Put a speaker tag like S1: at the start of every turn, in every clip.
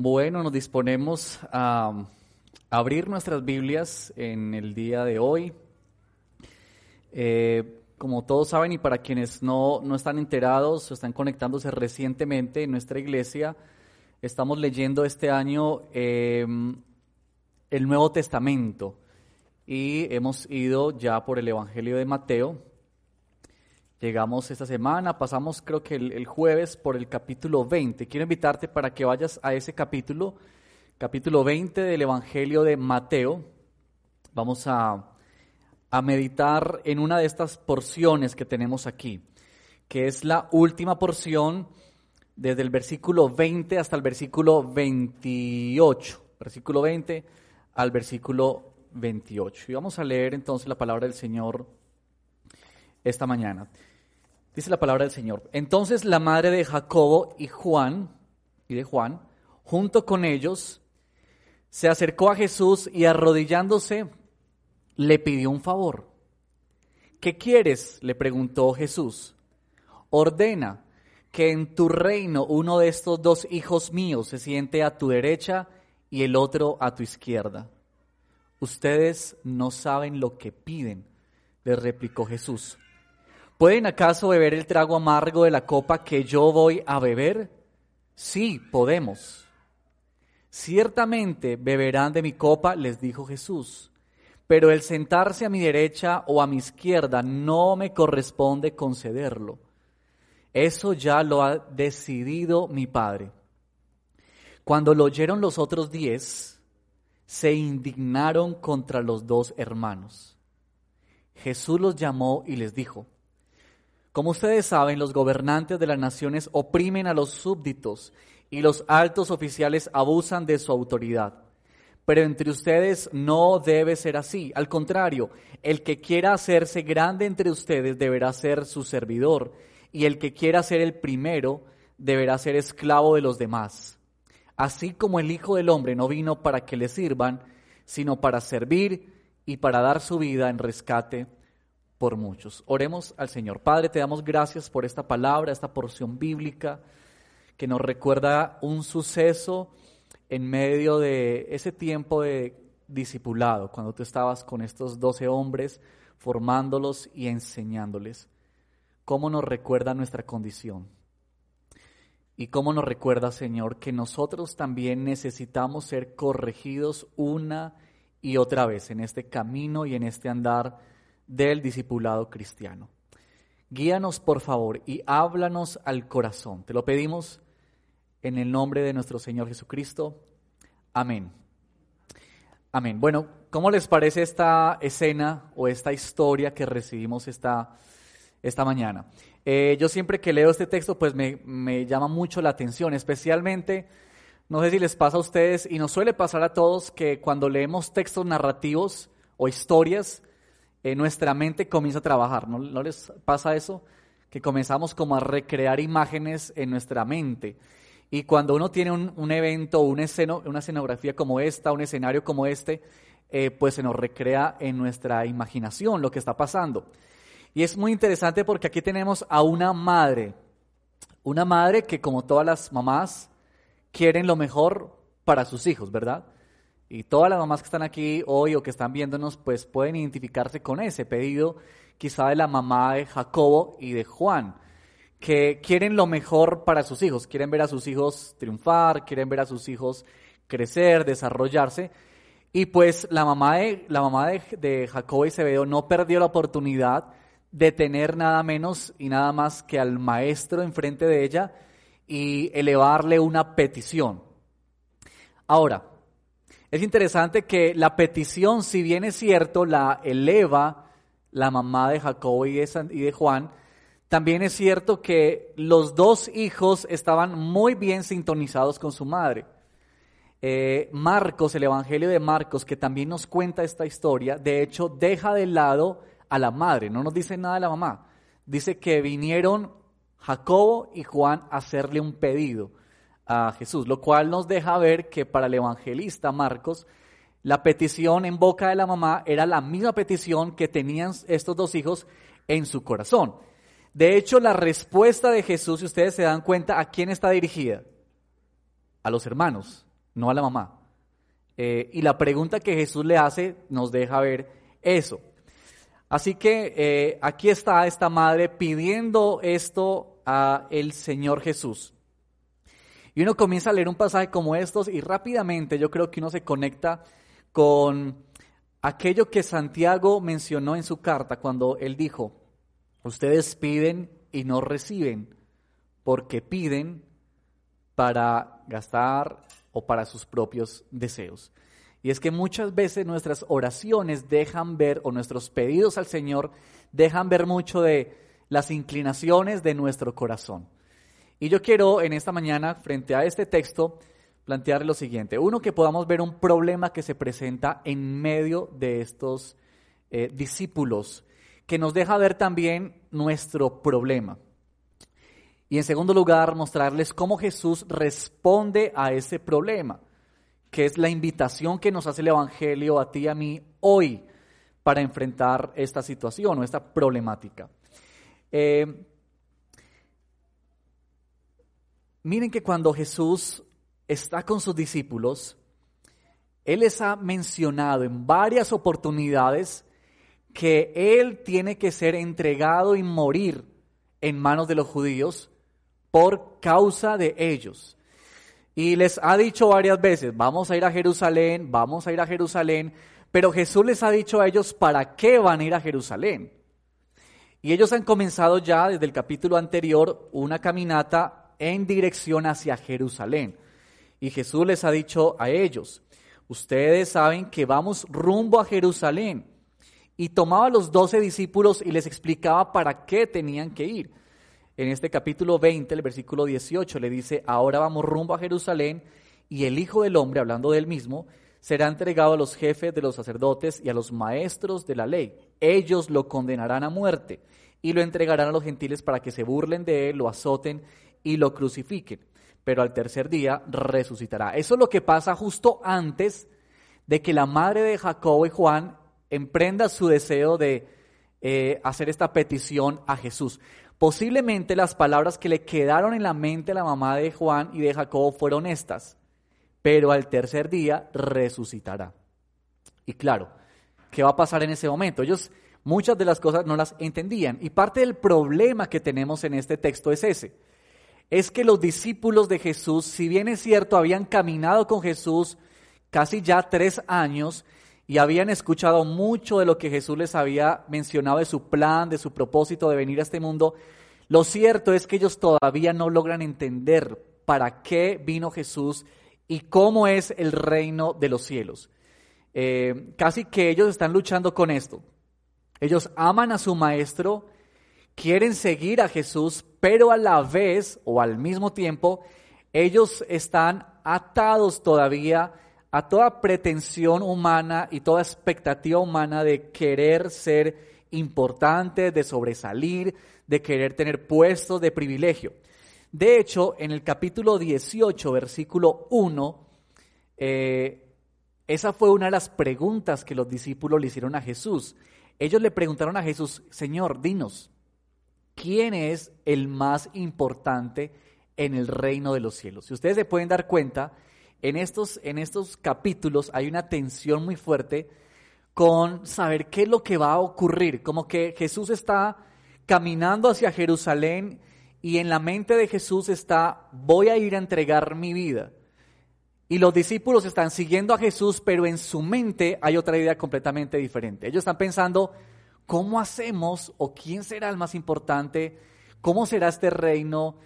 S1: Bueno, nos disponemos a abrir nuestras Biblias en el día de hoy. Eh, como todos saben y para quienes no, no están enterados o están conectándose recientemente en nuestra iglesia, estamos leyendo este año em, el Nuevo Testamento y hemos ido ya por el Evangelio de Mateo. Llegamos esta semana, pasamos creo que el, jueves por el capítulo 20. Quiero invitarte para que vayas a ese capítulo, capítulo 20 del Evangelio de Mateo. Vamos a, a meditar en una de estas porciones que tenemos aquí, que es la última porción desde el versículo 20 hasta el versículo 28. Versículo 20 al versículo 28. Y vamos a leer entonces la palabra del Señor esta mañana. Dice la palabra del Señor. Entonces la madre de Jacobo y Juan, y de Juan, junto con ellos, se acercó a Jesús y arrodillándose le pidió un favor. ¿Qué quieres? le preguntó Jesús. Ordena que en tu reino uno de estos dos hijos míos se siente a tu derecha y el otro a tu izquierda. Ustedes no saben lo que piden, le replicó Jesús. ¿Pueden acaso beber el trago amargo de la copa que yo voy a beber? Sí, podemos. Ciertamente beberán de mi copa, les dijo Jesús, pero el sentarse a mi derecha o a mi izquierda no me corresponde concederlo. Eso ya lo ha decidido mi Padre. Cuando lo oyeron los otros diez, se indignaron contra los dos hermanos. Jesús los llamó y les dijo, como ustedes saben, los gobernantes de las naciones oprimen a los súbditos y los altos oficiales abusan de su autoridad. Pero entre ustedes no debe ser así. Al contrario, el que quiera hacerse grande entre ustedes deberá ser su servidor, y el que quiera ser el primero deberá ser esclavo de los demás. Así como el Hijo del Hombre no vino para que le sirvan, sino para servir y para dar su vida en rescate por muchos. Oremos al Señor. Padre, te damos gracias por esta palabra, esta porción bíblica que nos recuerda un suceso en medio de ese tiempo de discipulado, cuando tú estabas con estos doce hombres formándolos y enseñándoles. ¿Cómo nos recuerda nuestra condición? Y cómo nos recuerda, Señor, que nosotros también necesitamos ser corregidos una y otra vez en este camino y en este andar del discipulado cristiano. Guíanos, por favor, y háblanos al corazón. Te lo pedimos en el nombre de nuestro Señor Jesucristo. Amén. Amén. Bueno, ¿cómo les parece esta escena o esta historia que recibimos esta, esta mañana? Eh, yo siempre que leo este texto, pues me, me llama mucho la atención, especialmente, no sé si les pasa a ustedes, y nos suele pasar a todos, que cuando leemos textos narrativos o historias, eh, nuestra mente comienza a trabajar. ¿No, les pasa eso? Que comenzamos como a recrear imágenes en nuestra mente. Y cuando uno tiene un, evento, una, una escenografía como esta, un escenario como este, eh, pues se nos recrea en nuestra imaginación lo que está pasando. Y es muy interesante porque aquí tenemos a una madre, una madre que como todas las mamás quieren lo mejor para sus hijos, ¿verdad? Y todas las mamás que están aquí hoy o que están viéndonos, pues pueden identificarse con ese pedido, quizá de la mamá de Jacobo y de Juan, que quieren lo mejor para sus hijos, quieren ver a sus hijos triunfar, quieren ver a sus hijos crecer, desarrollarse. Y pues la mamá de, la mamá de, Jacobo y Zebedeo no perdió la oportunidad de tener nada menos y nada más que al maestro enfrente de ella y elevarle una petición. Ahora, es interesante que la petición, si bien es cierto, la eleva la mamá de Jacobo y de, Juan, también es cierto que los dos hijos estaban muy bien sintonizados con su madre. Eh, Marcos, el Evangelio de Marcos, que también nos cuenta esta historia, de hecho deja de lado a la madre, no nos dice nada de la mamá. Dice que vinieron Jacobo y Juan a hacerle un pedido a Jesús, lo cual nos deja ver que para el evangelista Marcos, la petición en boca de la mamá era la misma petición que tenían estos dos hijos en su corazón. De hecho, la respuesta de Jesús, si ustedes se dan cuenta, ¿a quién está dirigida? A los hermanos, no a la mamá. Eh, y la pregunta que Jesús le hace nos deja ver eso. Así que eh, aquí está esta madre pidiendo esto a el Señor Jesús. Y uno comienza a leer un pasaje como estos y rápidamente yo creo que uno se conecta con aquello que Santiago mencionó en su carta cuando él dijo, ustedes piden y no reciben, porque piden para gastar o para sus propios deseos. Y es que muchas veces nuestras oraciones dejan ver, o nuestros pedidos al Señor dejan ver mucho de las inclinaciones de nuestro corazón. Y yo quiero en esta mañana, frente a este texto, plantear lo siguiente. Uno, que podamos ver un problema que se presenta en medio de estos eh, discípulos, que nos deja ver también nuestro problema. Y en segundo lugar, mostrarles cómo Jesús responde a ese problema que es la invitación que nos hace el Evangelio a ti y a mí hoy para enfrentar esta situación o esta problemática. Eh, miren que cuando Jesús está con sus discípulos, Él les ha mencionado en varias oportunidades que Él tiene que ser entregado y morir en manos de los judíos por causa de ellos. Y les ha dicho varias veces, vamos a ir a Jerusalén, vamos a ir a Jerusalén, pero Jesús les ha dicho a ellos para qué van a ir a Jerusalén. Y ellos han comenzado ya desde el capítulo anterior una caminata en dirección hacia Jerusalén. Y Jesús les ha dicho a ellos, ustedes saben que vamos rumbo a Jerusalén. Y tomaba a los doce discípulos y les explicaba para qué tenían que ir en este capítulo 20, el versículo 18, le dice, ahora vamos rumbo a Jerusalén y el Hijo del Hombre, hablando de él mismo, será entregado a los jefes de los sacerdotes y a los maestros de la ley. Ellos lo condenarán a muerte y lo entregarán a los gentiles para que se burlen de él, lo azoten y lo crucifiquen. Pero al tercer día resucitará. Eso es lo que pasa justo antes de que la madre de Jacobo y Juan emprenda su deseo de eh, hacer esta petición a Jesús. Posiblemente las palabras que le quedaron en la mente a la mamá de Juan y de Jacobo fueron estas, pero al tercer día resucitará. Y claro, ¿qué va a pasar en ese momento? Ellos muchas de las cosas no las entendían y parte del problema que tenemos en este texto es ese. Es que los discípulos de Jesús, si bien es cierto, habían caminado con Jesús casi ya tres años, y habían escuchado mucho de lo que Jesús les había mencionado de su plan, de su propósito de venir a este mundo, lo cierto es que ellos todavía no logran entender para qué vino Jesús y cómo es el reino de los cielos. Eh, casi que ellos están luchando con esto. Ellos aman a su maestro, quieren seguir a Jesús, pero a la vez o al mismo tiempo, ellos están atados todavía a toda pretensión humana y toda expectativa humana de querer ser importante, de sobresalir, de querer tener puestos de privilegio. De hecho, en el capítulo 18, versículo 1, eh, esa fue una de las preguntas que los discípulos le hicieron a Jesús. Ellos le preguntaron a Jesús, Señor, dinos, ¿quién es el más importante en el reino de los cielos? Si ustedes se pueden dar cuenta, en estos, en estos capítulos hay una tensión muy fuerte con saber qué es lo que va a ocurrir, como que Jesús está caminando hacia Jerusalén y en la mente de Jesús está, voy a ir a entregar mi vida. Y los discípulos están siguiendo a Jesús, pero en su mente hay otra idea completamente diferente. Ellos están pensando, ¿cómo hacemos o quién será el más importante? ¿Cómo será este reino?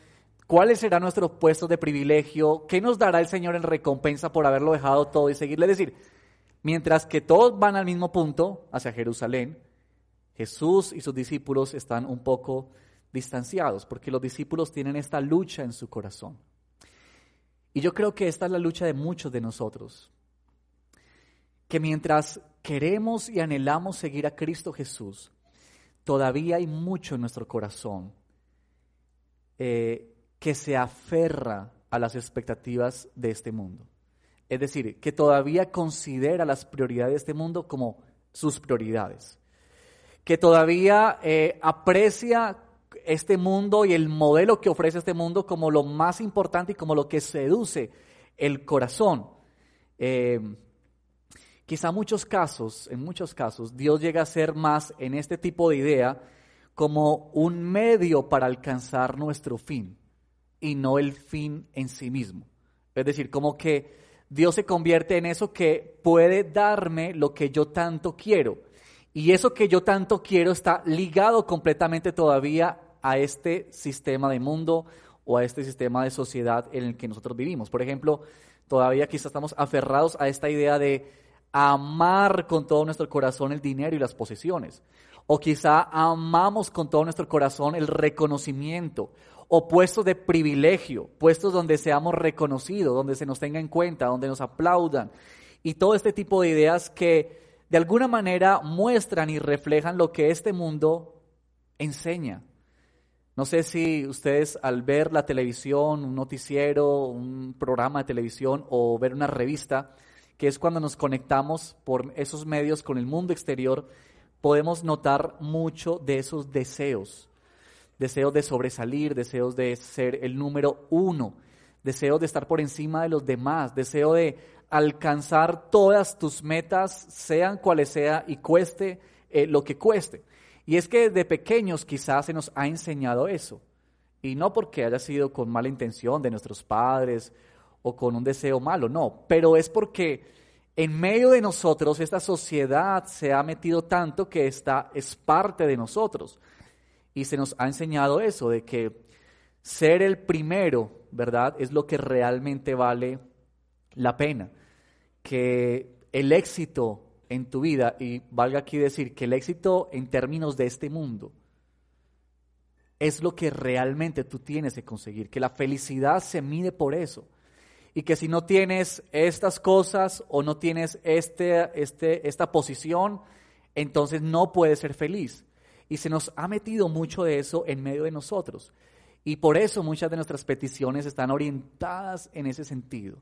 S1: ¿Cuáles serán nuestros puestos de privilegio? ¿Qué nos dará el Señor en recompensa por haberlo dejado todo y seguirle? Es decir, mientras que todos van al mismo punto, hacia Jerusalén, Jesús y sus discípulos están un poco distanciados, porque los discípulos tienen esta lucha en su corazón. Y yo creo que esta es la lucha de muchos de nosotros, que mientras queremos y anhelamos seguir a Cristo Jesús, todavía hay mucho en nuestro corazón eh, que se aferra a las expectativas de este mundo. Es decir, que todavía considera las prioridades de este mundo como sus prioridades. Que todavía eh, aprecia este mundo y el modelo que ofrece este mundo como lo más importante y como lo que seduce el corazón. Eh, quizá muchos casos, en muchos casos, Dios llega a ser más en este tipo de idea como un medio para alcanzar nuestro fin y no el fin en sí mismo. Es decir, como que Dios se convierte en eso que puede darme lo que yo tanto quiero. Y eso que yo tanto quiero está ligado completamente todavía a este sistema de mundo o a este sistema de sociedad en el que nosotros vivimos. Por ejemplo, todavía quizás estamos aferrados a esta idea de amar con todo nuestro corazón el dinero y las posesiones. O quizá amamos con todo nuestro corazón el reconocimiento o puestos de privilegio, puestos donde seamos reconocidos, donde se nos tenga en cuenta, donde nos aplaudan. Y todo este tipo de ideas que de alguna manera muestran y reflejan lo que este mundo enseña. No sé si ustedes al ver la televisión, un noticiero, un programa de televisión o ver una revista, que es cuando nos conectamos por esos medios con el mundo exterior, podemos notar mucho de esos deseos. Deseos de sobresalir, deseos de ser el número uno, deseos de estar por encima de los demás, deseo de alcanzar todas tus metas, sean cuales sea y cueste eh, lo que cueste. Y es que de pequeños quizás se nos ha enseñado eso. Y no porque haya sido con mala intención de nuestros padres o con un deseo malo, no, pero es porque en medio de nosotros esta sociedad se ha metido tanto que esta es parte de nosotros. Y se nos ha enseñado eso, de que ser el primero, ¿verdad? Es lo que realmente vale la pena. Que el éxito en tu vida, y valga aquí decir que el éxito en términos de este mundo es lo que realmente tú tienes que conseguir, que la felicidad se mide por eso. Y que si no tienes estas cosas o no tienes este, este, esta posición, entonces no puedes ser feliz. Y se nos ha metido mucho de eso en medio de nosotros. Y por eso muchas de nuestras peticiones están orientadas en ese sentido,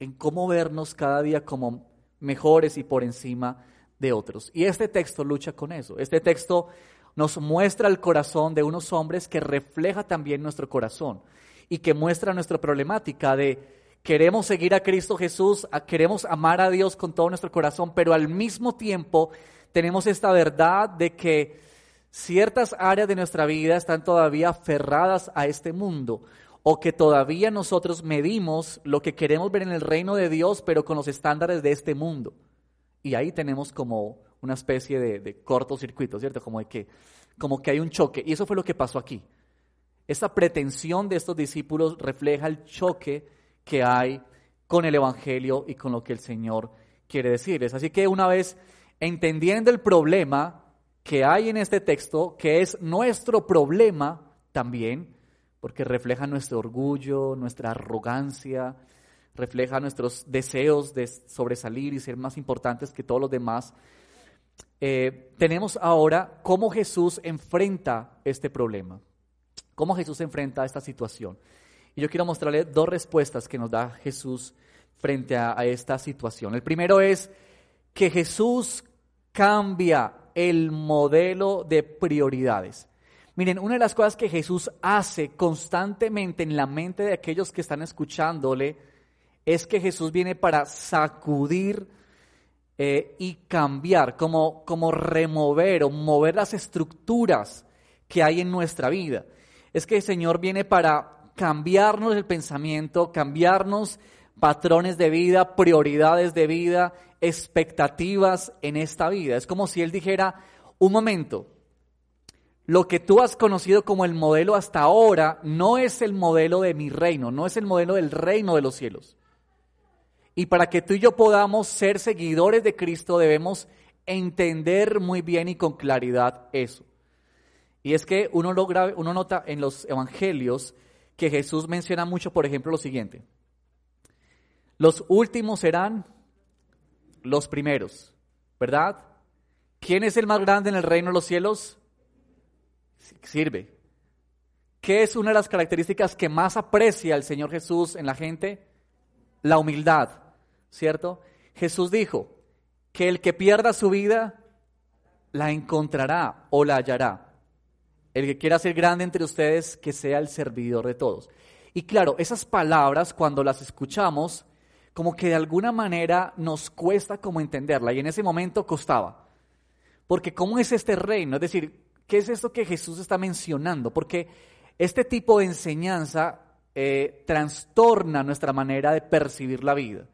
S1: en cómo vernos cada día como mejores y por encima de otros. Y este texto lucha con eso. Este texto nos muestra el corazón de unos hombres que refleja también nuestro corazón y que muestra nuestra problemática de queremos seguir a Cristo Jesús, queremos amar a Dios con todo nuestro corazón, pero al mismo tiempo tenemos esta verdad de que ciertas áreas de nuestra vida están todavía aferradas a este mundo o que todavía nosotros medimos lo que queremos ver en el reino de Dios, pero con los estándares de este mundo. Y ahí tenemos como una especie de, cortocircuito, ¿cierto? Como, de que, como que hay un choque. Y eso fue lo que pasó aquí. Esta pretensión de estos discípulos refleja el choque que hay con el Evangelio y con lo que el Señor quiere decirles. Así que una vez entendiendo el problema que hay en este texto, que es nuestro problema también, porque refleja nuestro orgullo, nuestra arrogancia, refleja nuestros deseos de sobresalir y ser más importantes que todos los demás. Eh, tenemos ahora cómo Jesús enfrenta este problema, cómo Jesús enfrenta esta situación. Y yo quiero mostrarle dos respuestas que nos da Jesús frente a esta situación. El primero es que Jesús cambia el modelo de prioridades. Miren, una de las cosas que Jesús hace constantemente en la mente de aquellos que están escuchándole es que Jesús viene para sacudir eh, y cambiar, como, como remover o mover las estructuras que hay en nuestra vida. Es que el Señor viene para cambiarnos el pensamiento, cambiarnos patrones de vida, prioridades de vida, expectativas en esta vida. Es como si Él dijera, un momento, lo que tú has conocido como el modelo hasta ahora no es el modelo de mi reino, no es el modelo del reino de los cielos. Y para que tú y yo podamos ser seguidores de Cristo debemos entender muy bien y con claridad eso. Y es que uno, logra, uno nota en los evangelios que Jesús menciona mucho, por ejemplo, lo siguiente. Los últimos serán los primeros, ¿verdad? ¿Quién es el más grande en el reino de los cielos? sirve. ¿Qué es una de las características que más aprecia el Señor Jesús en la gente? La humildad, ¿cierto? Jesús dijo que el que pierda su vida la encontrará o la hallará. El que quiera ser grande entre ustedes, que sea el servidor de todos. Y claro, esas palabras cuando las escuchamos, como que de alguna manera nos cuesta como entenderla y en ese momento costaba. Porque ¿cómo es este reino? Es decir, ¿qué es esto que Jesús está mencionando? Porque este tipo de enseñanza eh, trastorna nuestra manera de percibir la vida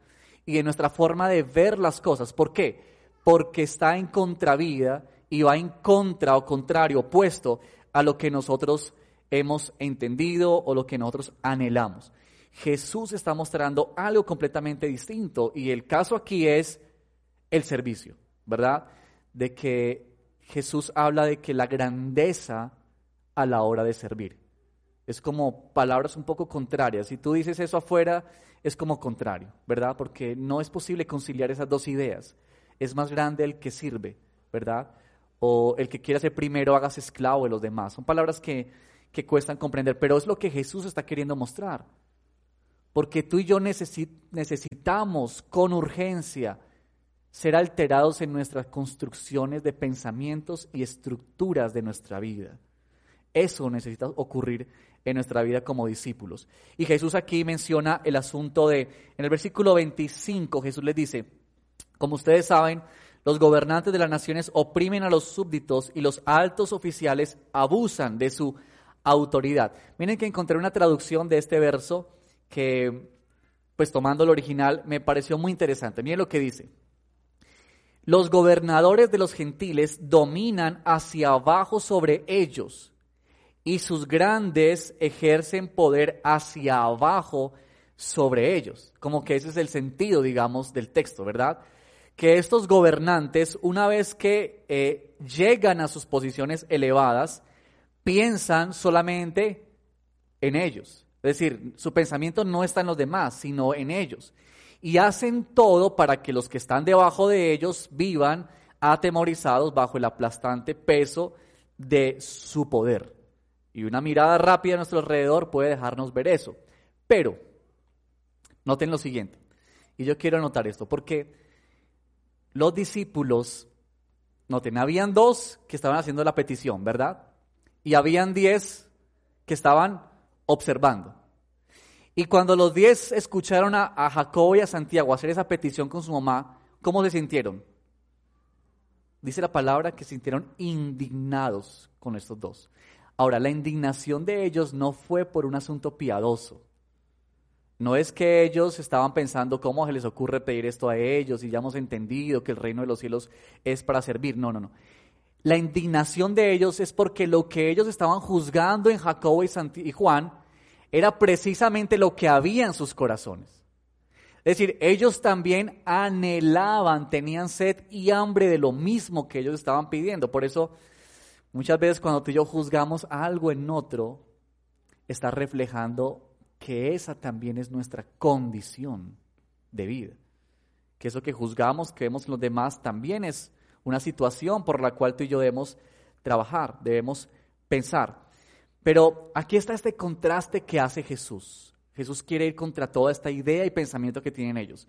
S1: y de nuestra forma de ver las cosas. ¿Por qué? Porque está en contravida y va en contra o contrario, opuesto a lo que nosotros hemos entendido o lo que nosotros anhelamos. Jesús está mostrando algo completamente distinto y el caso aquí es el servicio, ¿verdad? De que Jesús habla de que la grandeza a la hora de servir. Es como palabras un poco contrarias. Si tú dices eso afuera, es como contrario, ¿verdad? Porque no es posible conciliar esas dos ideas. Es más grande el que sirve, ¿verdad? El que quiera ser primero, hagas esclavo de los demás. Son palabras que, que cuestan comprender, pero es lo que Jesús está queriendo mostrar. Porque tú y yo necesitamos con urgencia ser alterados en nuestras construcciones de pensamientos y estructuras de nuestra vida. Eso necesita ocurrir en nuestra vida como discípulos. Y Jesús aquí menciona el asunto de, en el versículo 25, Jesús les dice, como ustedes saben, los gobernantes de las naciones oprimen a los súbditos y los altos oficiales abusan de su autoridad. Miren que encontré una traducción de este verso que, pues tomando el original, me pareció muy interesante. Miren lo que dice. Los gobernadores de los gentiles dominan hacia abajo sobre ellos y sus grandes ejercen poder hacia abajo sobre ellos. Como que ese es el sentido, digamos, del texto, ¿verdad? Que estos gobernantes, una vez que eh, llegan a sus posiciones elevadas, piensan solamente en ellos. Es decir, su pensamiento no está en los demás, sino en ellos. Y hacen todo para que los que están debajo de ellos vivan atemorizados bajo el aplastante peso de su poder. Y una mirada rápida a nuestro alrededor puede dejarnos ver eso. Pero, noten lo siguiente, y yo quiero anotar esto, porque los discípulos, noten, habían dos que estaban haciendo la petición, ¿verdad? Y habían diez que estaban observando. Y cuando los diez escucharon a, a, Jacobo y a Santiago hacer esa petición con su mamá, ¿cómo se sintieron? Dice la palabra que se sintieron indignados con estos dos. Ahora, la indignación de ellos no fue por un asunto piadoso. No es que ellos estaban pensando cómo se les ocurre pedir esto a ellos y ya hemos entendido que el reino de los cielos es para servir. No, no, no. La indignación de ellos es porque lo que ellos estaban juzgando en Jacobo y, Juan era precisamente lo que había en sus corazones. Es decir, ellos también anhelaban, tenían sed y hambre de lo mismo que ellos estaban pidiendo. Por eso, muchas veces cuando tú y yo juzgamos algo en otro, está reflejando que esa también es nuestra condición de vida. Que eso que juzgamos, que vemos en los demás, también es una situación por la cual tú y yo debemos trabajar, debemos pensar. Pero aquí está este contraste que hace Jesús. Jesús quiere ir contra toda esta idea y pensamiento que tienen ellos.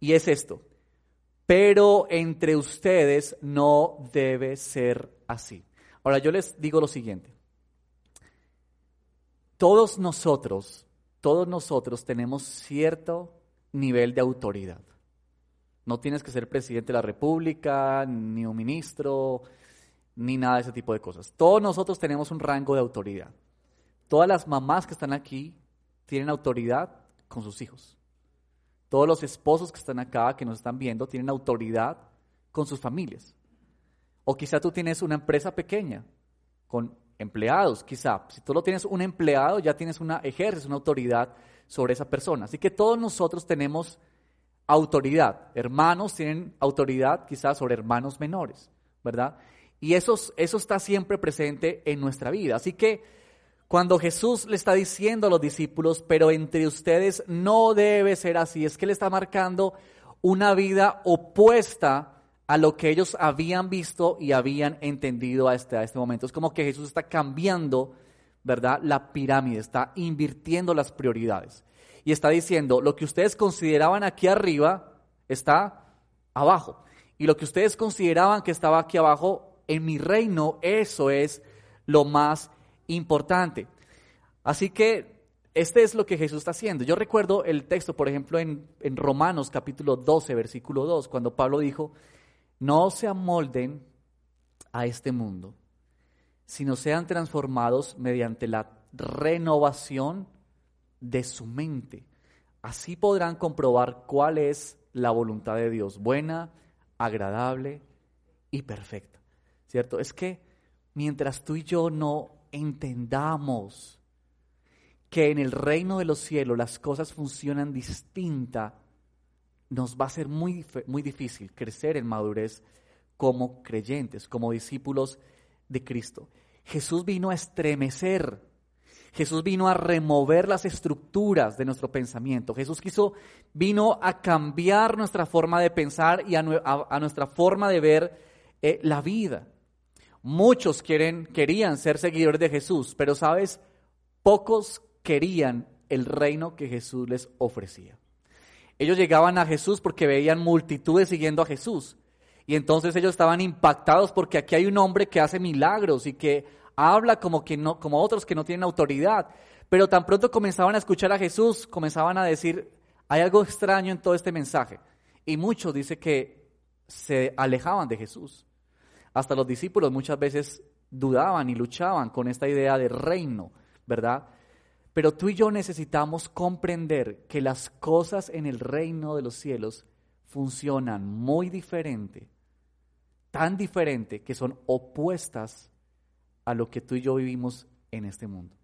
S1: Y es esto. Pero entre ustedes no debe ser así. Ahora yo les digo lo siguiente. Todos nosotros, todos nosotros tenemos cierto nivel de autoridad. No tienes que ser presidente de la República, ni un ministro, ni nada de ese tipo de cosas. Todos nosotros tenemos un rango de autoridad. Todas las mamás que están aquí tienen autoridad con sus hijos. Todos los esposos que están acá, que nos están viendo, tienen autoridad con sus familias. O quizá tú tienes una empresa pequeña con empleados, quizá. Si tú lo tienes un empleado, ya tienes una, ejerces una autoridad sobre esa persona. Así que todos nosotros tenemos autoridad. Hermanos tienen autoridad quizás sobre hermanos menores, ¿verdad? Y eso, eso está siempre presente en nuestra vida. Así que cuando Jesús le está diciendo a los discípulos, pero entre ustedes no debe ser así, es que le está marcando una vida opuesta a lo que ellos habían visto y habían entendido a este, a este momento. Es como que Jesús está cambiando, ¿verdad? La pirámide, está invirtiendo las prioridades y está diciendo, lo que ustedes consideraban aquí arriba está abajo. Y lo que ustedes consideraban que estaba aquí abajo, en mi reino, eso es lo más importante. Así que este es lo que Jesús está haciendo. Yo recuerdo el texto, por ejemplo, en, en Romanos capítulo 12, versículo 2, cuando Pablo dijo, no se amolden a este mundo, sino sean transformados mediante la renovación de su mente. Así podrán comprobar cuál es la voluntad de Dios, buena, agradable y perfecta. ¿Cierto? Es que mientras tú y yo no entendamos que en el reino de los cielos las cosas funcionan distinta, nos va a ser muy, muy difícil crecer en madurez como creyentes, como discípulos de Cristo. Jesús vino a estremecer, Jesús vino a remover las estructuras de nuestro pensamiento. Jesús quiso, vino a cambiar nuestra forma de pensar y a, nuestra forma de ver eh, la vida. Muchos quieren, querían ser seguidores de Jesús, pero sabes, pocos querían el reino que Jesús les ofrecía. Ellos llegaban a Jesús porque veían multitudes siguiendo a Jesús. Y entonces ellos estaban impactados porque aquí hay un hombre que hace milagros y que habla como, que no, como otros que no tienen autoridad. Pero tan pronto comenzaban a escuchar a Jesús, comenzaban a decir, hay algo extraño en todo este mensaje. Y muchos dice que se alejaban de Jesús. Hasta los discípulos muchas veces dudaban y luchaban con esta idea de reino, ¿verdad? Pero tú y yo necesitamos comprender que las cosas en el reino de los cielos funcionan muy diferente, tan diferente que son opuestas a lo que tú y yo vivimos en este mundo.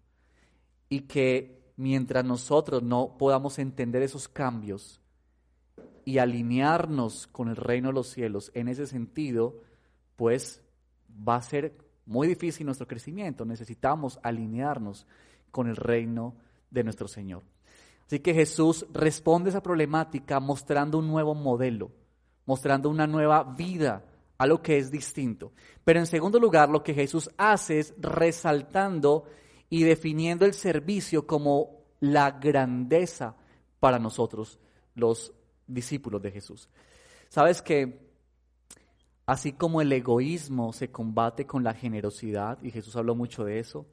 S1: Y que mientras nosotros no podamos entender esos cambios y alinearnos con el reino de los cielos en ese sentido, pues va a ser muy difícil nuestro crecimiento. Necesitamos alinearnos con el reino de nuestro Señor. Así que Jesús responde a esa problemática mostrando un nuevo modelo, mostrando una nueva vida, algo que es distinto. Pero en segundo lugar, lo que Jesús hace es resaltando y definiendo el servicio como la grandeza para nosotros, los discípulos de Jesús. Sabes que así como el egoísmo se combate con la generosidad, y Jesús habló mucho de eso,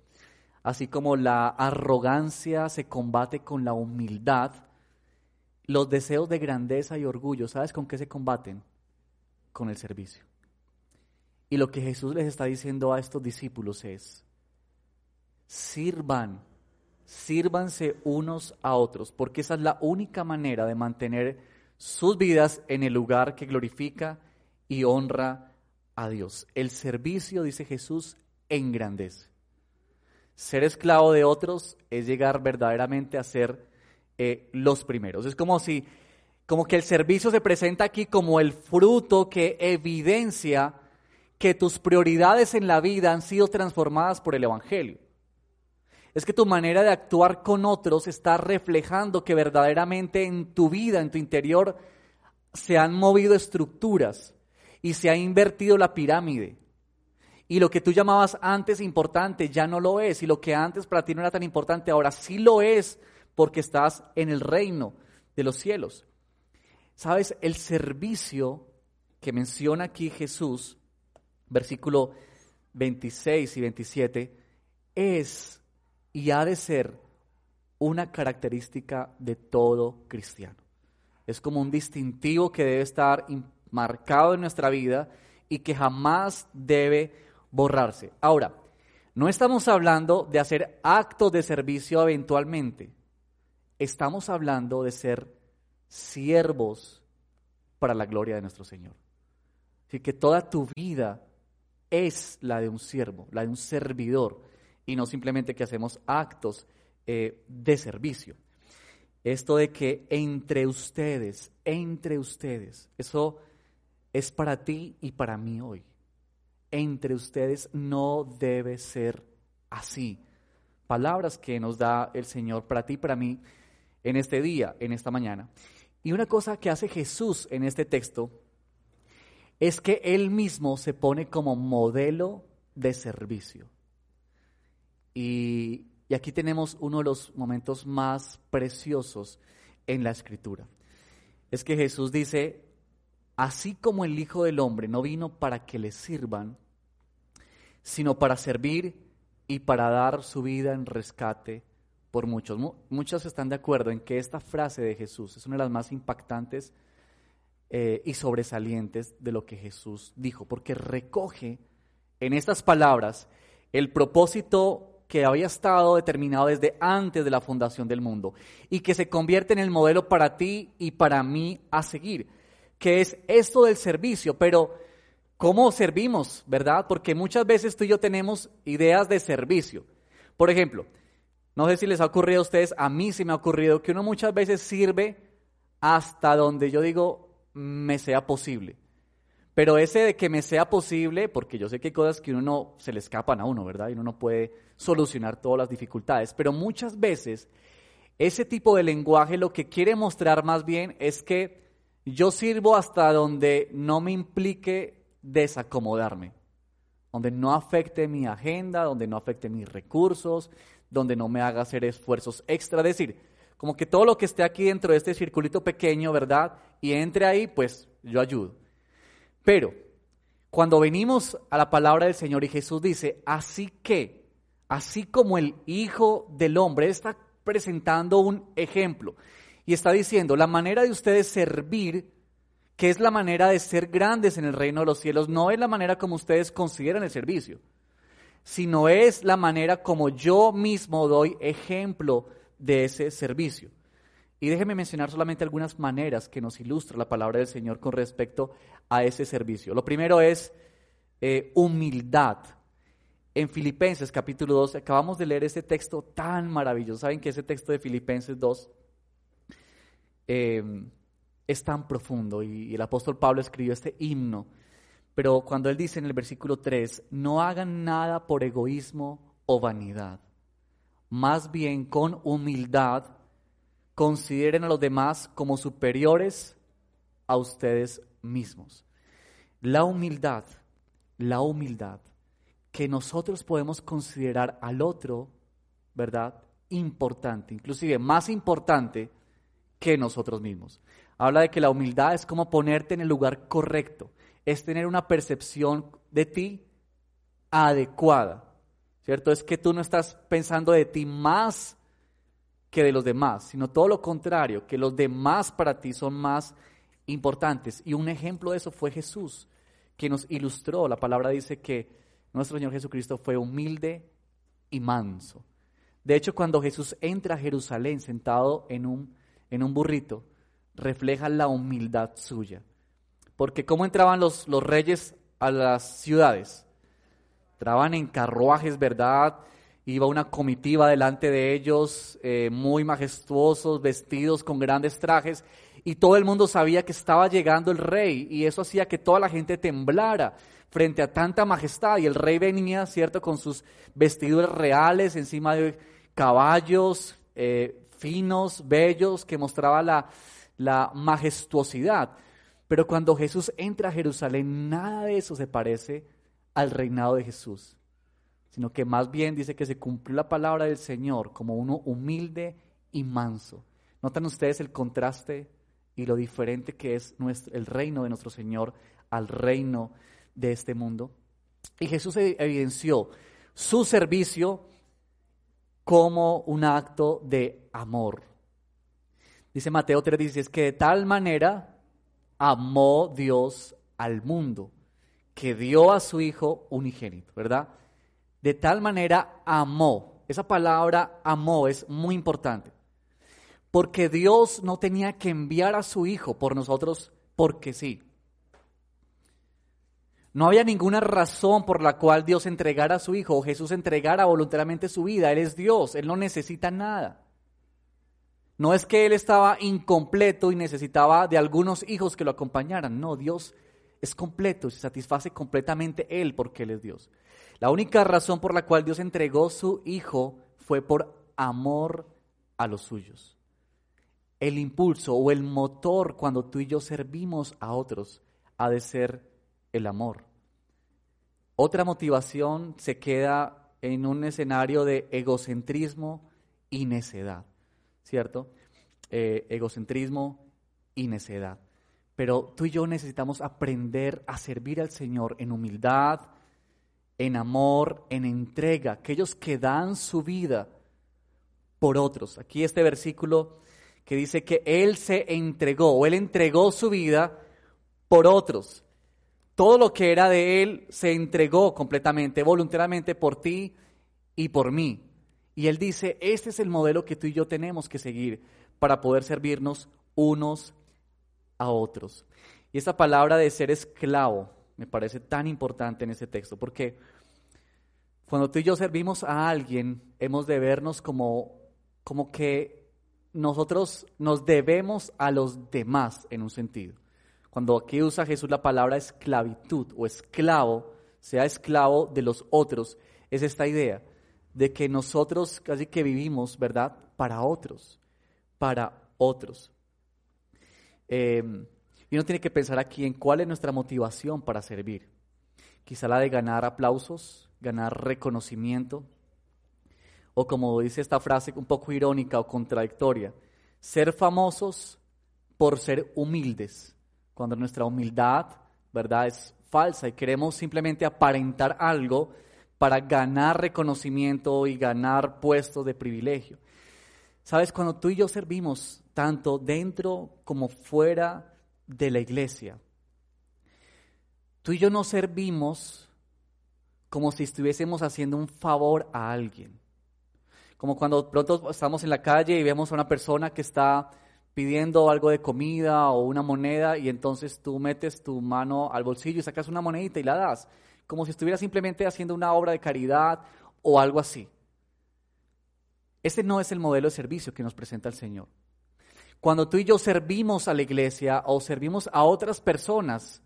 S1: así como la arrogancia se combate con la humildad, los deseos de grandeza y orgullo, ¿sabes con qué se combaten? Con el servicio. Y lo que Jesús les está diciendo a estos discípulos es, sirvan, sírvanse unos a otros, porque esa es la única manera de mantener sus vidas en el lugar que glorifica y honra a Dios. El servicio, dice Jesús, engrandece. Ser esclavo de otros es llegar verdaderamente a ser eh, los primeros. Es como si, como que el servicio se presenta aquí como el fruto que evidencia que tus prioridades en la vida han sido transformadas por el Evangelio. Es que tu manera de actuar con otros está reflejando que verdaderamente en tu vida, en tu interior, se han movido estructuras y se ha invertido la pirámide. Y lo que tú llamabas antes importante ya no lo es. Y lo que antes para ti no era tan importante, ahora sí lo es porque estás en el reino de los cielos. Sabes, el servicio que menciona aquí Jesús, versículo 26 y 27, es y ha de ser una característica de todo cristiano. Es como un distintivo que debe estar marcado en nuestra vida y que jamás debe borrarse. Ahora, no estamos hablando de hacer actos de servicio eventualmente. Estamos hablando de ser siervos para la gloria de nuestro Señor. Así que toda tu vida es la de un siervo, la de un servidor, y no simplemente que hacemos actos eh, de servicio. Esto de que entre ustedes, entre ustedes, eso es para ti y para mí hoy entre ustedes no debe ser así. Palabras que nos da el Señor para ti y para mí en este día, en esta mañana. Y una cosa que hace Jesús en este texto es que Él mismo se pone como modelo de servicio. Y, y aquí tenemos uno de los momentos más preciosos en la escritura. Es que Jesús dice, así como el Hijo del Hombre no vino para que le sirvan, sino para servir y para dar su vida en rescate por muchos. Muchos están de acuerdo en que esta frase de Jesús es una de las más impactantes eh, y sobresalientes de lo que Jesús dijo, porque recoge en estas palabras el propósito que había estado determinado desde antes de la fundación del mundo y que se convierte en el modelo para ti y para mí a seguir, que es esto del servicio, pero ¿cómo servimos, verdad? Porque muchas veces tú y yo tenemos ideas de servicio. Por ejemplo, no sé si les ha ocurrido a ustedes, a mí sí me ha ocurrido que uno muchas veces sirve hasta donde yo digo me sea posible. Pero ese de que me sea posible, porque yo sé que hay cosas que uno no se le escapan a uno, ¿verdad? Y uno no puede solucionar todas las dificultades. Pero muchas veces ese tipo de lenguaje lo que quiere mostrar más bien es que yo sirvo hasta donde no me implique desacomodarme, donde no afecte mi agenda, donde no afecte mis recursos, donde no me haga hacer esfuerzos extra. Es decir, como que todo lo que esté aquí dentro de este circulito pequeño, ¿verdad? Y entre ahí, pues yo ayudo. Pero cuando venimos a la palabra del Señor y Jesús dice, así que, así como el Hijo del Hombre, está presentando un ejemplo y está diciendo, la manera de ustedes servir, que es la manera de ser grandes en el reino de los cielos, no es la manera como ustedes consideran el servicio, sino es la manera como yo mismo doy ejemplo de ese servicio. Y déjeme mencionar solamente algunas maneras que nos ilustra la palabra del Señor con respecto a ese servicio. Lo primero es eh, humildad. En Filipenses capítulo 2 acabamos de leer ese texto tan maravilloso. Saben que ese texto de Filipenses 2 eh, es tan profundo y, y el apóstol Pablo escribió este himno. Pero cuando él dice en el versículo 3, no hagan nada por egoísmo o vanidad, más bien con humildad consideren a los demás como superiores a ustedes mismos. La humildad, la humildad, que nosotros podemos considerar al otro, ¿verdad? Importante, inclusive más importante que nosotros mismos. Habla de que la humildad es como ponerte en el lugar correcto, es tener una percepción de ti adecuada, ¿cierto? Es que tú no estás pensando de ti más que de los demás, sino todo lo contrario, que los demás para ti son más importantes. Y un ejemplo de eso fue Jesús, que nos ilustró. La palabra dice que nuestro Señor Jesucristo fue humilde y manso. De hecho, cuando Jesús entra a Jerusalén sentado en un, en un burrito, refleja la humildad suya. Porque ¿cómo entraban los, los reyes a las ciudades? Entraban en carruajes, ¿verdad? iba una comitiva delante de ellos, eh, muy majestuosos, vestidos con grandes trajes, y todo el mundo sabía que estaba llegando el rey, y eso hacía que toda la gente temblara frente a tanta majestad, y el rey venía, ¿cierto?, con sus vestidos reales encima de caballos eh, finos, bellos, que mostraba la, majestuosidad. Pero cuando Jesús entra a Jerusalén, nada de eso se parece al reinado de Jesús sino que más bien dice que se cumplió la palabra del Señor como uno humilde y manso. ¿Notan ustedes el contraste y lo diferente que es el reino de nuestro Señor al reino de este mundo? Y Jesús evidenció su servicio como un acto de amor. Dice Mateo 3:16 que de tal manera amó Dios al mundo que dio a su Hijo unigénito, ¿verdad? de tal manera amó. Esa palabra amó es muy importante. Porque Dios no tenía que enviar a su Hijo por nosotros porque sí. No había ninguna razón por la cual Dios entregara a su Hijo o Jesús entregara voluntariamente su vida. Él es Dios, Él no necesita nada. No es que Él estaba incompleto y necesitaba de algunos hijos que lo acompañaran. No, Dios es completo, se satisface completamente Él porque Él es Dios. La única razón por la cual Dios entregó su Hijo fue por amor a los suyos. El impulso o el motor cuando tú y yo servimos a otros ha de ser el amor. Otra motivación se queda en un escenario de egocentrismo y necedad, ¿cierto? Eh, egocentrismo y necedad. Pero tú y yo necesitamos aprender a servir al Señor en humildad, en amor, en entrega, aquellos que dan su vida por otros. Aquí este versículo que dice que Él se entregó o Él entregó su vida por otros. Todo lo que era de Él se entregó completamente, voluntariamente por ti y por mí. Y Él dice, este es el modelo que tú y yo tenemos que seguir para poder servirnos unos a otros. Y esa palabra de ser esclavo me parece tan importante en ese texto, porque cuando tú y yo servimos a alguien, hemos de vernos como, como que nosotros nos debemos a los demás en un sentido. Cuando aquí usa Jesús la palabra esclavitud o esclavo, sea esclavo de los otros, es esta idea de que nosotros casi que vivimos, ¿verdad? Para otros, para otros. Eh, y uno tiene que pensar aquí en cuál es nuestra motivación para servir. Quizá la de ganar aplausos, ganar reconocimiento, o como dice esta frase un poco irónica o contradictoria, ser famosos por ser humildes, cuando nuestra humildad, ¿verdad?, es falsa y queremos simplemente aparentar algo para ganar reconocimiento y ganar puestos de privilegio. Sabes, cuando tú y yo servimos tanto dentro como fuera de la iglesia. Tú y yo no servimos como si estuviésemos haciendo un favor a alguien. Como cuando pronto estamos en la calle y vemos a una persona que está pidiendo algo de comida o una moneda y entonces tú metes tu mano al bolsillo y sacas una monedita y la das, como si estuvieras simplemente haciendo una obra de caridad o algo así. Ese no es el modelo de servicio que nos presenta el Señor. Cuando tú y yo servimos a la iglesia o servimos a otras personas,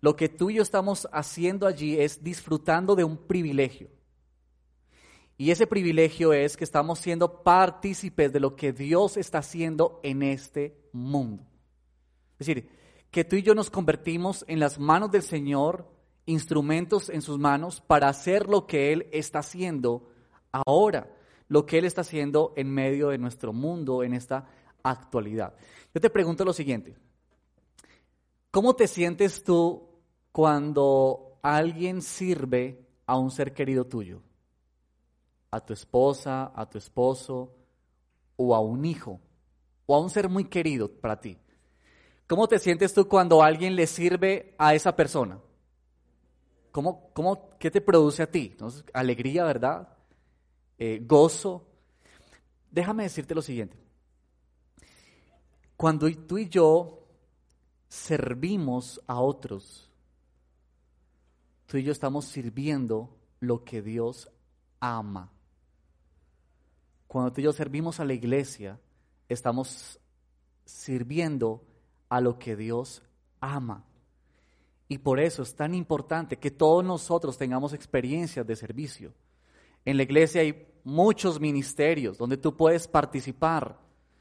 S1: lo que tú y yo estamos haciendo allí es disfrutando de un privilegio. Y ese privilegio es que estamos siendo partícipes de lo que Dios está haciendo en este mundo. Es decir, que tú y yo nos convertimos en las manos del Señor, instrumentos en sus manos para hacer lo que Él está haciendo ahora, lo que Él está haciendo en medio de nuestro mundo, en esta actualidad. Yo te pregunto lo siguiente, ¿cómo te sientes tú cuando alguien sirve a un ser querido tuyo? A tu esposa, a tu esposo o a un hijo o a un ser muy querido para ti. ¿Cómo te sientes tú cuando alguien le sirve a esa persona? ¿Cómo, cómo, ¿Qué te produce a ti? alegría, ¿verdad? Eh, gozo. Déjame decirte lo siguiente. Cuando tú y yo servimos a otros, tú y yo estamos sirviendo lo que Dios ama. Cuando tú y yo servimos a la iglesia, estamos sirviendo a lo que Dios ama. Y por eso es tan importante que todos nosotros tengamos experiencias de servicio. En la iglesia hay muchos ministerios donde tú puedes participar.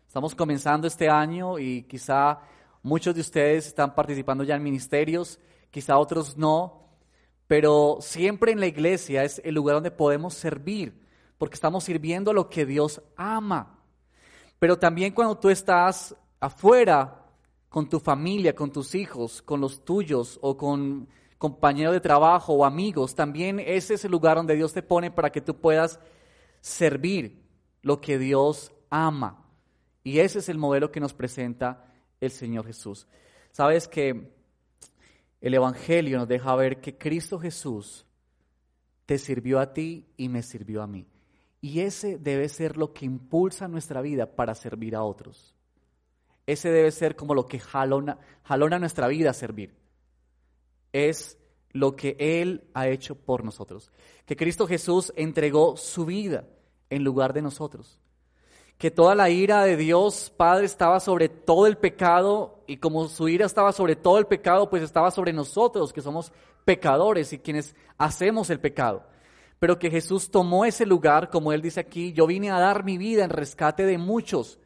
S1: Estamos comenzando este año y quizá muchos de ustedes están participando ya en ministerios, quizá otros no, pero siempre en la iglesia es el lugar donde podemos servir, porque estamos sirviendo lo que Dios ama. Pero también cuando tú estás afuera con tu familia, con tus hijos, con los tuyos o con compañeros de trabajo o amigos, también ese es el lugar donde Dios te pone para que tú puedas servir lo que Dios ama. Y ese es el modelo que nos presenta el Señor Jesús. Sabes que el Evangelio nos deja ver que Cristo Jesús te sirvió a ti y me sirvió a mí. Y ese debe ser lo que impulsa nuestra vida para servir a otros. Ese debe ser como lo que jalona, jalona nuestra vida a servir. Es lo que Él ha hecho por nosotros. Que Cristo Jesús entregó su vida en lugar de nosotros que toda la ira de Dios Padre estaba sobre todo el pecado y como su ira estaba sobre todo el pecado, pues estaba sobre nosotros que somos pecadores y quienes hacemos el pecado. Pero que Jesús tomó ese lugar, como él dice aquí, yo vine a dar mi vida en rescate de muchos.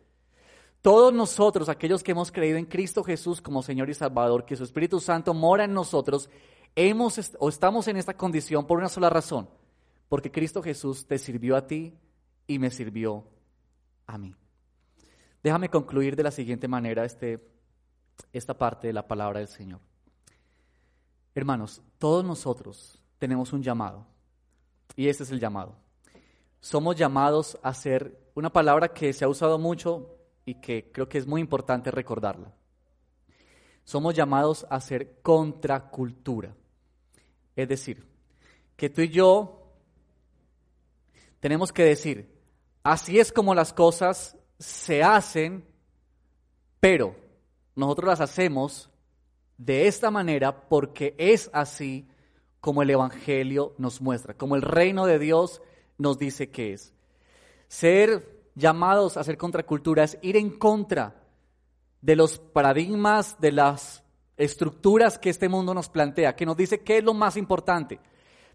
S1: Todos nosotros, aquellos que hemos creído en Cristo Jesús como Señor y Salvador, que su Espíritu Santo mora en nosotros, hemos o estamos en esta condición por una sola razón, porque Cristo Jesús te sirvió a ti y me sirvió a mí. Déjame concluir de la siguiente manera este, esta parte de la palabra del Señor. Hermanos, todos nosotros tenemos un llamado y este es el llamado. Somos llamados a ser una palabra que se ha usado mucho y que creo que es muy importante recordarla. Somos llamados a ser contracultura. Es decir, que tú y yo tenemos que decir, así es como las cosas se hacen, pero nosotros las hacemos de esta manera porque es así como el Evangelio nos muestra, como el reino de Dios nos dice que es. Ser llamados a ser contracultura es ir en contra de los paradigmas, de las estructuras que este mundo nos plantea, que nos dice qué es lo más importante.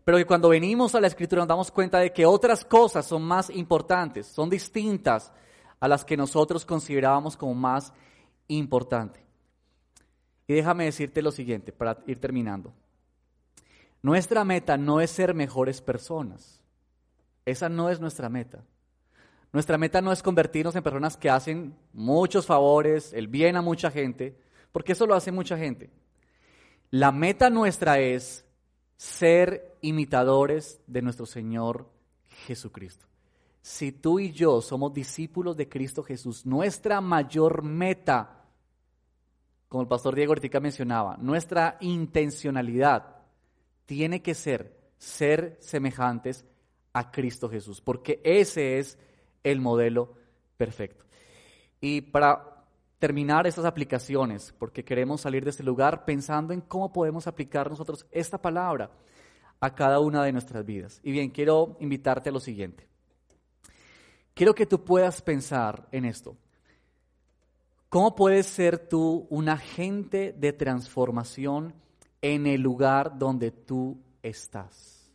S1: Pero que cuando venimos a la escritura nos damos cuenta de que otras cosas son más importantes, son distintas a las que nosotros considerábamos como más importantes. Y déjame decirte lo siguiente para ir terminando. Nuestra meta no es ser mejores personas. Esa no es nuestra meta. Nuestra meta no es convertirnos en personas que hacen muchos favores, el bien a mucha gente, porque eso lo hace mucha gente. La meta nuestra es ser imitadores de nuestro Señor Jesucristo. Si tú y yo somos discípulos de Cristo Jesús, nuestra mayor meta como el pastor Diego Ortica mencionaba, nuestra intencionalidad tiene que ser ser semejantes a Cristo Jesús, porque ese es el modelo perfecto. Y para terminar estas aplicaciones, porque queremos salir de este lugar pensando en cómo podemos aplicar nosotros esta palabra a cada una de nuestras vidas. Y bien, quiero invitarte a lo siguiente. Quiero que tú puedas pensar en esto. ¿Cómo puedes ser tú un agente de transformación en el lugar donde tú estás?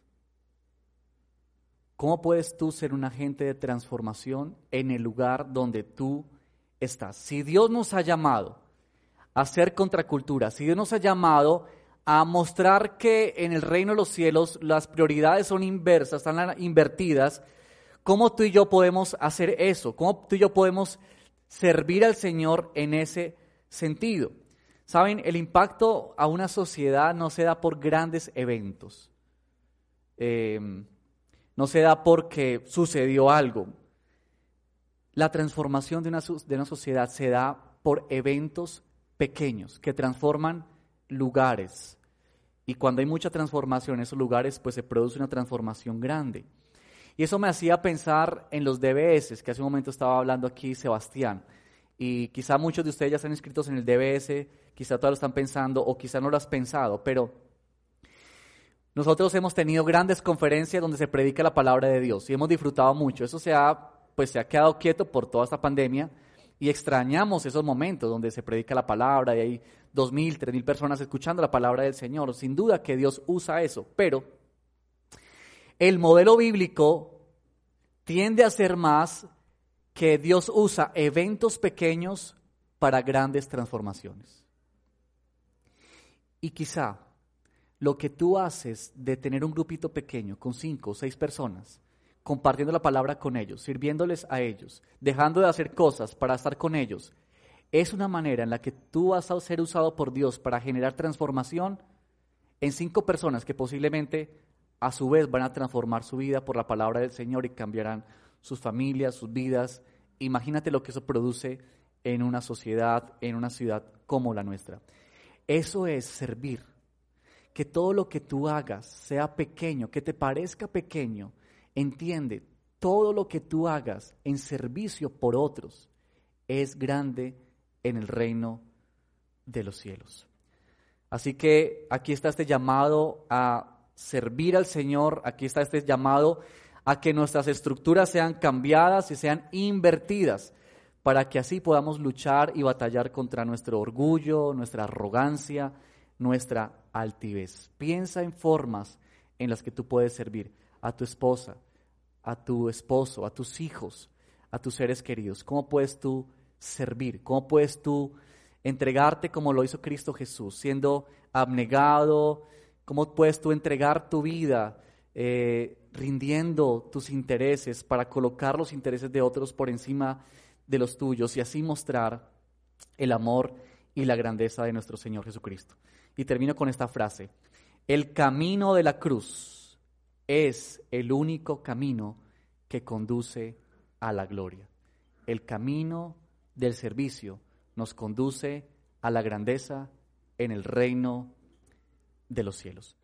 S1: ¿Cómo puedes tú ser un agente de transformación en el lugar donde tú estás? Si Dios nos ha llamado a ser contracultura, si Dios nos ha llamado a mostrar que en el reino de los cielos las prioridades son inversas, están invertidas, ¿cómo tú y yo podemos hacer eso? ¿Cómo tú y yo podemos servir al Señor en ese sentido. Saben, el impacto a una sociedad no se da por grandes eventos. Em, no se da porque sucedió algo. La transformación de una, de una sociedad se da por eventos pequeños que transforman lugares. Y cuando hay mucha transformación en esos lugares, pues se produce una transformación grande. Y eso me hacía pensar en los DBS, que hace un momento estaba hablando aquí Sebastián. Y quizá muchos de ustedes ya están inscritos en el DBS, quizá todos lo están pensando o quizá no lo has pensado, pero nosotros hemos tenido grandes conferencias donde se predica la palabra de Dios y hemos disfrutado mucho. Eso se ha, pues, se ha quedado quieto por toda esta pandemia y extrañamos esos momentos donde se predica la palabra y hay dos mil, tres mil personas escuchando la palabra del Señor. Sin duda que Dios usa eso, pero el modelo bíblico tiende a ser más que Dios usa eventos pequeños para grandes transformaciones. Y quizá lo que tú haces de tener un grupito pequeño con cinco o seis personas, compartiendo la palabra con ellos, sirviéndoles a ellos, dejando de hacer cosas para estar con ellos, es una manera en la que tú vas a ser usado por Dios para generar transformación en cinco personas que posiblemente a su vez van a transformar su vida por la palabra del Señor y cambiarán sus familias, sus vidas. Imagínate lo que eso produce en una sociedad, en una ciudad como la nuestra. Eso es servir. Que todo lo que tú hagas sea pequeño, que te parezca pequeño. Entiende, todo lo que tú hagas en servicio por otros es grande en el reino de los cielos. Así que aquí está este llamado a servir al Señor, aquí está este llamado a que nuestras estructuras sean cambiadas y sean invertidas para que así podamos luchar y batallar contra nuestro orgullo, nuestra arrogancia, nuestra altivez. Piensa en formas en las que tú puedes servir a tu esposa, a tu esposo, a tus hijos, a tus seres queridos. ¿Cómo puedes tú servir? ¿Cómo puedes tú entregarte como lo hizo Cristo Jesús, siendo abnegado, ¿Cómo puedes tú entregar tu vida eh, rindiendo tus intereses para colocar los intereses de otros por encima de los tuyos y así mostrar el amor y la grandeza de nuestro Señor Jesucristo? Y termino con esta frase. El camino de la cruz es el único camino que conduce a la gloria. El camino del servicio nos conduce a la grandeza en el reino de los cielos.